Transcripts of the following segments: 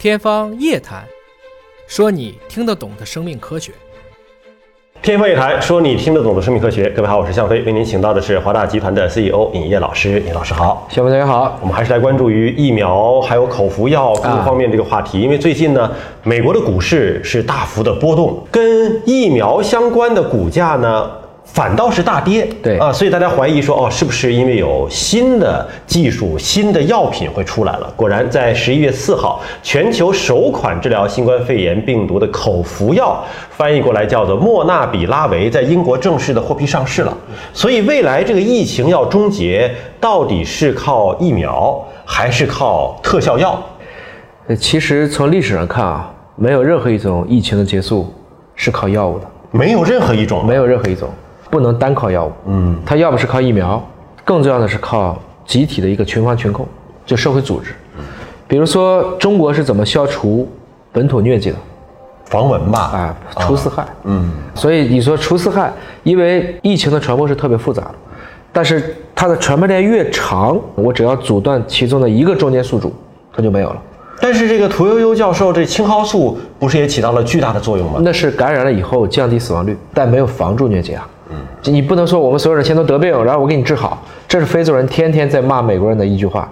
天方夜谭，说你听得懂的生命科学。天方夜谭，说你听得懂的生命科学。各位好，我是向飞，为您请到的是华大集团的 CEO 尹烨老师。尹老师好，小飞大家好。我们还是来关注于疫苗还有口服药各个方面这个话题，因为最近呢，美国的股市是大幅的波动，跟疫苗相关的股价呢。反倒是大跌，对啊，所以大家怀疑说，哦，是不是因为有新的技术、新的药品会出来了？果然，在十一月四号，全球首款治疗新冠肺炎病毒的口服药，翻译过来叫做莫纳比拉韦，在英国正式的获批上市了。所以，未来这个疫情要终结，到底是靠疫苗还是靠特效药？呃，其实从历史上看啊，没有任何一种疫情的结束是靠药物的，没有任何一种，没有任何一种。不能单靠药物，嗯，它要不是靠疫苗，更重要的是靠集体的一个群防群控，就社会组织。比如说中国是怎么消除本土疟疾的？防蚊吧，啊，除四害，嗯。所以你说除四害，因为疫情的传播是特别复杂的，但是它的传播链越长，我只要阻断其中的一个中间宿主，它就没有了。但是这个屠呦呦教授，这青蒿素不是也起到了巨大的作用吗？那是感染了以后降低死亡率，但没有防住疟疾啊。你不能说我们所有人先都得病，然后我给你治好，这是非洲人天天在骂美国人的一句话，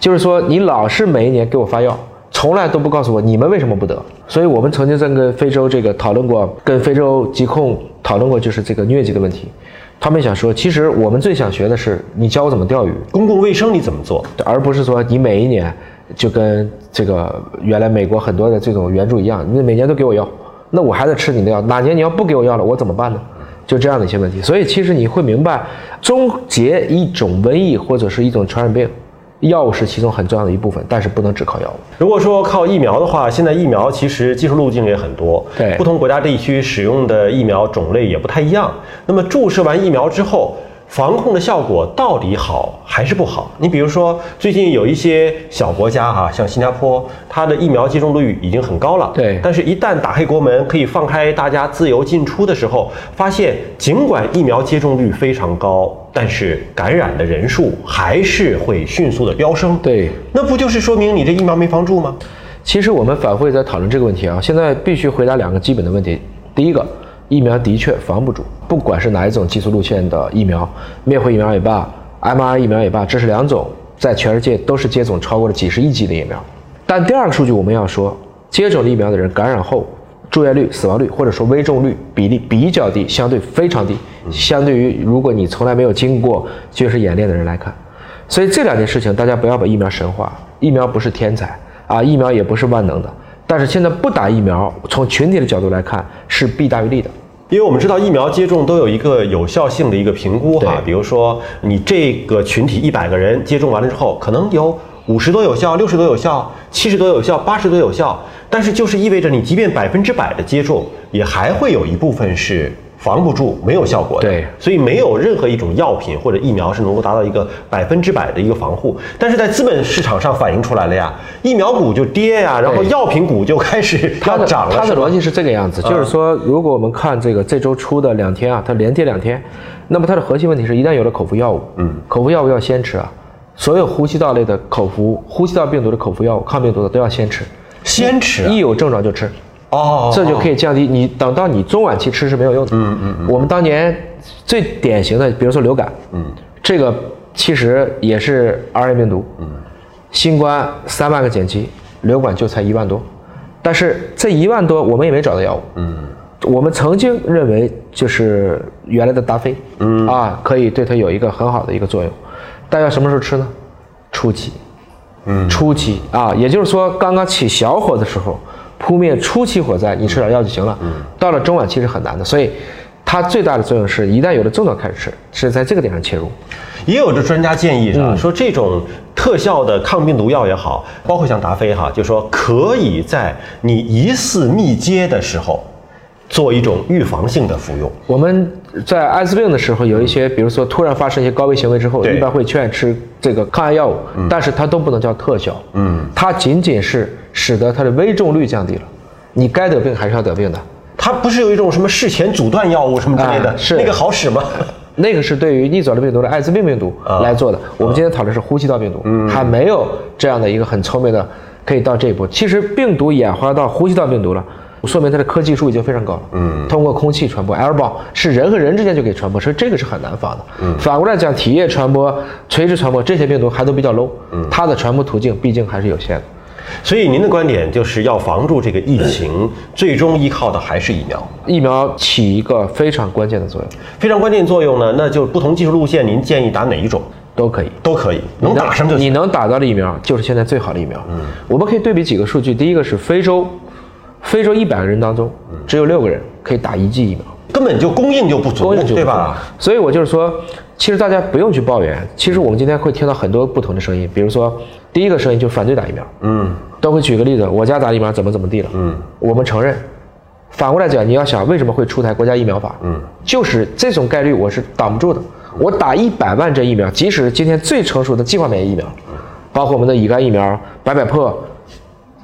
就是说你老是每一年给我发药，从来都不告诉我你们为什么不得。所以我们曾经在跟非洲这个讨论过，跟非洲疾控讨论过，就是这个疟疾的问题。他们想说，其实我们最想学的是你教我怎么钓鱼，公共卫生你怎么做，而不是说你每一年就跟这个原来美国很多的这种援助一样，你每年都给我药，那我还得吃你的药，哪年你要不给我药了，我怎么办呢？就这样的一些问题，所以其实你会明白，终结一种瘟疫或者是一种传染病，药物是其中很重要的一部分，但是不能只靠药物。如果说靠疫苗的话，现在疫苗其实技术路径也很多，对，不同国家地区使用的疫苗种类也不太一样。那么注射完疫苗之后。防控的效果到底好还是不好？你比如说，最近有一些小国家哈，像新加坡，它的疫苗接种率已经很高了。对。但是，一旦打开国门，可以放开大家自由进出的时候，发现尽管疫苗接种率非常高，但是感染的人数还是会迅速的飙升。对。那不就是说明你这疫苗没防住吗？其实我们反复也在讨论这个问题啊。现在必须回答两个基本的问题。第一个。疫苗的确防不住，不管是哪一种技术路线的疫苗，灭活疫苗也罢，mRNA 疫苗也罢，这是两种在全世界都是接种超过了几十亿剂的疫苗。但第二个数据我们要说，接种疫苗的人感染后住院率、死亡率或者说危重率比例比较低，相对非常低，相对于如果你从来没有经过军事演练的人来看。所以这两件事情大家不要把疫苗神化，疫苗不是天才啊，疫苗也不是万能的。但是现在不打疫苗，从群体的角度来看是弊大于利的，因为我们知道疫苗接种都有一个有效性的一个评估哈，比如说你这个群体一百个人接种完了之后，可能有五十多有效，六十多有效，七十多有效，八十多有效，但是就是意味着你即便百分之百的接种，也还会有一部分是。防不住，没有效果的。对，所以没有任何一种药品或者疫苗是能够达到一个百分之百的一个防护。但是在资本市场上反映出来了呀，疫苗股就跌呀，然后药品股就开始要涨了。它的逻辑是这个样子，就是说，如果我们看这个这周初的两天啊，它连跌两天，那么它的核心问题是一旦有了口服药物，嗯，口服药物要先吃啊，所有呼吸道类的口服呼吸道病毒的口服药物，抗病毒的都要先吃，先吃，一有症状就吃。哦，这就可以降低你等到你中晚期吃是没有用的。嗯嗯嗯。我们当年最典型的，比如说流感，嗯，这个其实也是 RNA 病毒，嗯，新冠三万个检期，流感就才一万多，但是这一万多我们也没找到药物，嗯，我们曾经认为就是原来的达菲，嗯。啊，可以对它有一个很好的一个作用，但要什么时候吃呢？初期，嗯，初期啊，也就是说刚刚起小火的时候。扑灭初期火灾，你吃点药就行了。嗯，到了中晚期是很难的，所以它最大的作用是一旦有了症状开始吃，是在这个点上切入。也有的专家建议啊，说这种特效的抗病毒药也好，包括像达菲哈，就说可以在你疑似密接的时候。做一种预防性的服用。我们在艾滋病的时候，有一些，比如说突然发生一些高危行为之后，一般会劝吃这个抗癌药物，但是它都不能叫特效。嗯，它仅仅是使得它的危重率降低了。你该得病还是要得病的。它不是有一种什么事前阻断药物什么之类的，是那个好使吗？那个是对于逆转的病毒的艾滋病病毒来做的。我们今天讨论是呼吸道病毒，还没有这样的一个很聪明的。可以到这一步。其实病毒演化到呼吸道病毒了，说明它的科技树已经非常高了。嗯，通过空气传播，airborne 是人和人之间就可以传播，所以这个是很难防的。嗯，反过来讲，体液传播、垂直传播这些病毒还都比较 low，嗯，它的传播途径毕竟还是有限的。所以您的观点就是要防住这个疫情，最终依靠的还是疫苗。疫苗起一个非常关键的作用，非常关键作用呢，那就不同技术路线，您建议打哪一种？都可以。都可以，能打上就行。你能打到的疫苗就是现在最好的疫苗。嗯，我们可以对比几个数据，第一个是非洲，非洲一百个人当中只有六个人可以打一剂疫苗，根本就供应就不足，供应就不足对吧？？所以我就是说，其实大家不用去抱怨。其实我们今天会听到很多不同的声音，比如说，第一个声音就反对打疫苗，嗯，都会举个例子，我家打疫苗怎么怎么地了，嗯，我们承认。反过来讲，你要想为什么会出台国家疫苗法，嗯，就是这种概率我是挡不住的。我打一百万针疫苗，即使今天最成熟的计划免疫疫苗，包括我们的乙肝疫苗、白百破、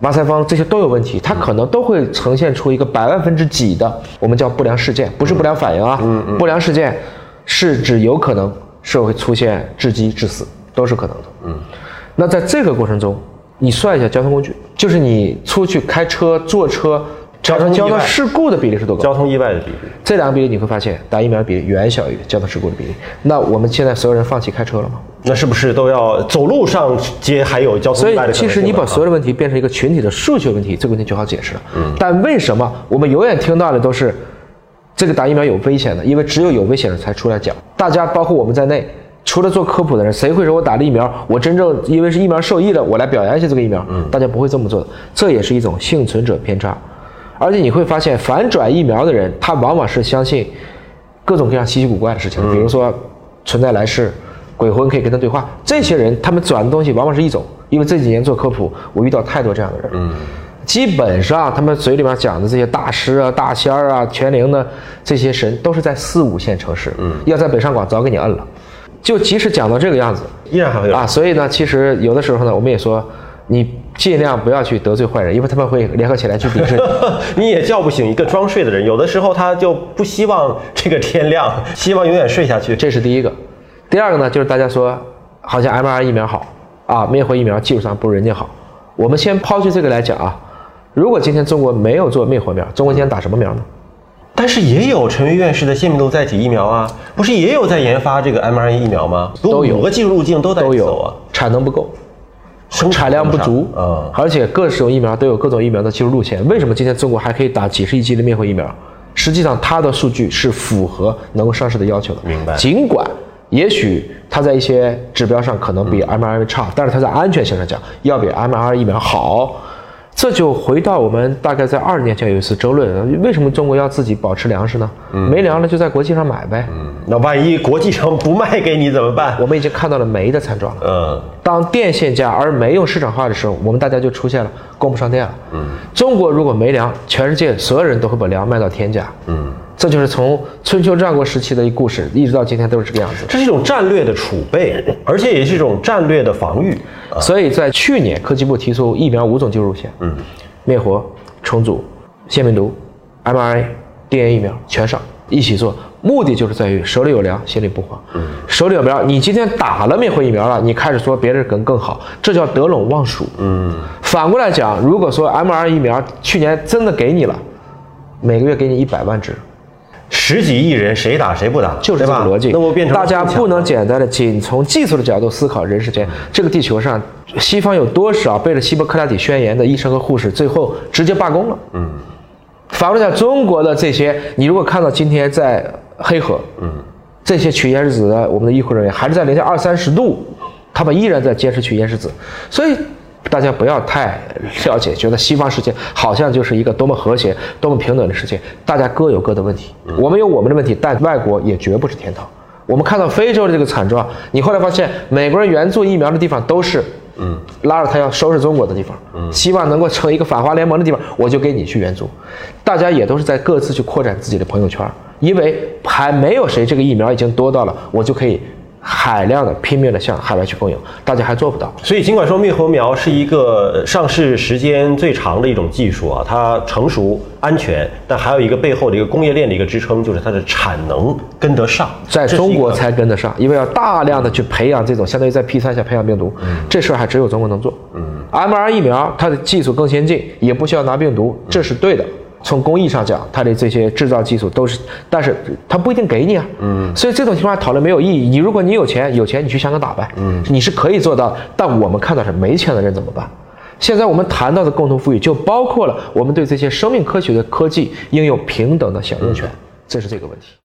马赛芳这些都有问题，它可能都会呈现出一个百万分之几的我们叫不良事件，不是不良反应啊，不良事件是指有可能社会出现致畸致死，都是可能的。嗯，那在这个过程中，你算一下交通工具，就是你出去开车、坐车产生交通事故的比例是多高？交通意外的比例，这两个比例你会发现，打疫苗的比例远小于交通事故的比例。那我们现在所有人放弃开车了吗？那是不是都要走路上街还有交通意外的所以其实你把所有的问题变成一个群体的数学问题，这个问题就好解释了。嗯。但为什么我们永远听到的都是这个打疫苗有危险的？因为只有有危险的才出来讲。大家包括我们在内，除了做科普的人，谁会说我打了疫苗，我真正因为是疫苗受益的，我来表扬一下这个疫苗？嗯。大家不会这么做的，这也是一种幸存者偏差。而且你会发现，反转疫苗的人，他往往是相信各种各样稀奇古怪的事情，比如说存在来世、鬼魂可以跟他对话。这些人他们转的东西往往是一种，因为这几年做科普，我遇到太多这样的人。嗯，基本上他们嘴里面讲的这些大师啊、大仙儿啊、全灵的这些神，都是在四五线城市。嗯，要在北上广早给你摁了。就即使讲到这个样子依然还会有啊，所以呢，其实有的时候呢，我们也说，你尽量不要去得罪坏人，因为他们会联合起来去抵制你。你也叫不醒一个装睡的人，有的时候他就不希望这个天亮，希望永远睡下去。这是第一个。第二个呢，就是大家说好像 mRNA 疫苗好啊，灭活疫苗技术上不如人家好。我们先抛去这个来讲啊，如果今天中国没有做灭活苗，中国今天打什么苗呢？但是也有陈云院士的腺病毒载体疫苗啊，不是也有在研发这个 mRNA 疫苗吗？都有五个技术路径都在都走啊有，，产能不够，生产量不足，嗯，而且各种疫苗都有各种疫苗的技术路线。为什么今天中国还可以打几十亿剂的灭活疫苗？实际上，它的数据是符合能够上市的要求的。明白尽管也许它在一些指标上可能比 mRNA 差，但是它在安全性上讲要比 mRNA 疫苗好。这就回到我们大概在二十年前有一次争论，为什么中国要自己保持粮食呢？没粮了就在国际上买呗。那万一国际上不卖给你怎么办？我们已经看到了煤的惨状了。嗯，当电线价而没有市场化的时候，我们大家就出现了供不上电了。嗯，中国如果没粮，全世界所有人都会把粮卖到天价。嗯，这就是从春秋战国时期的一故事，一直到今天都是这个样子。这是一种战略的储备，而且也是一种战略的防御。所以在去年，科技部提出疫苗五种技术路线，嗯，灭活、重组、腺病毒、mRNA、DNA 疫苗全上一起做，目的就是在于手里有粮，心里不慌。嗯，手里有苗，你今天打了灭活疫苗了，你开始说别人更更好，这叫得陇望蜀。嗯，反过来讲，如果说 mRNA 疫苗去年真的给你了，每个月给你一百万支，十几亿人谁打谁不打，就是这个逻辑。那我变成大家不能简单的仅从技术的角度思考人世间。这个地球上，西方有多少背着希波克拉底宣言的医生和护士，最后直接罢工了？嗯。反过来讲，中国的这些，你如果看到今天在黑河，嗯，这些取盐石子的我们的医护人员还是在零下二三十度，他们依然在坚持取盐石子，所以。大家不要太了解，觉得西方世界好像就是一个多么和谐、多么平等的世界。大家各有各的问题，我们有我们的问题，但外国也绝不是天堂。我们看到非洲的这个惨状，你后来发现，美国人援助疫苗的地方都是，嗯，拉着他要收拾中国的地方，嗯，希望能够成为一个反华联盟的地方，我就给你去援助。大家也都是在各自去扩展自己的朋友圈，因为还没有谁这个疫苗已经多到了，我就可以海量的拼命的向海外去供应，大家还做不到。所以，尽管说灭活苗是一个上市时间最长的一种技术啊，它成熟安全，但还有一个背后的一个工业链的一个支撑，就是它的产能跟得上，在中国才跟得上，因为要大量的去培养这种相当于在 P 三下培养病毒，这事儿还只有中国能做。嗯，mRNA 疫苗它的技术更先进，也不需要拿病毒，这是对的。从工艺上讲，它的这些制造技术都是，但是它不一定给你啊。嗯，所以这种情况下讨论没有意义。你如果你有钱，有钱你去香港打呗。嗯，你是可以做到，但我们看到是没钱的人怎么办？现在我们谈到的共同富裕，就包括了我们对这些生命科学的科技应有平等的享用权，这是这个问题。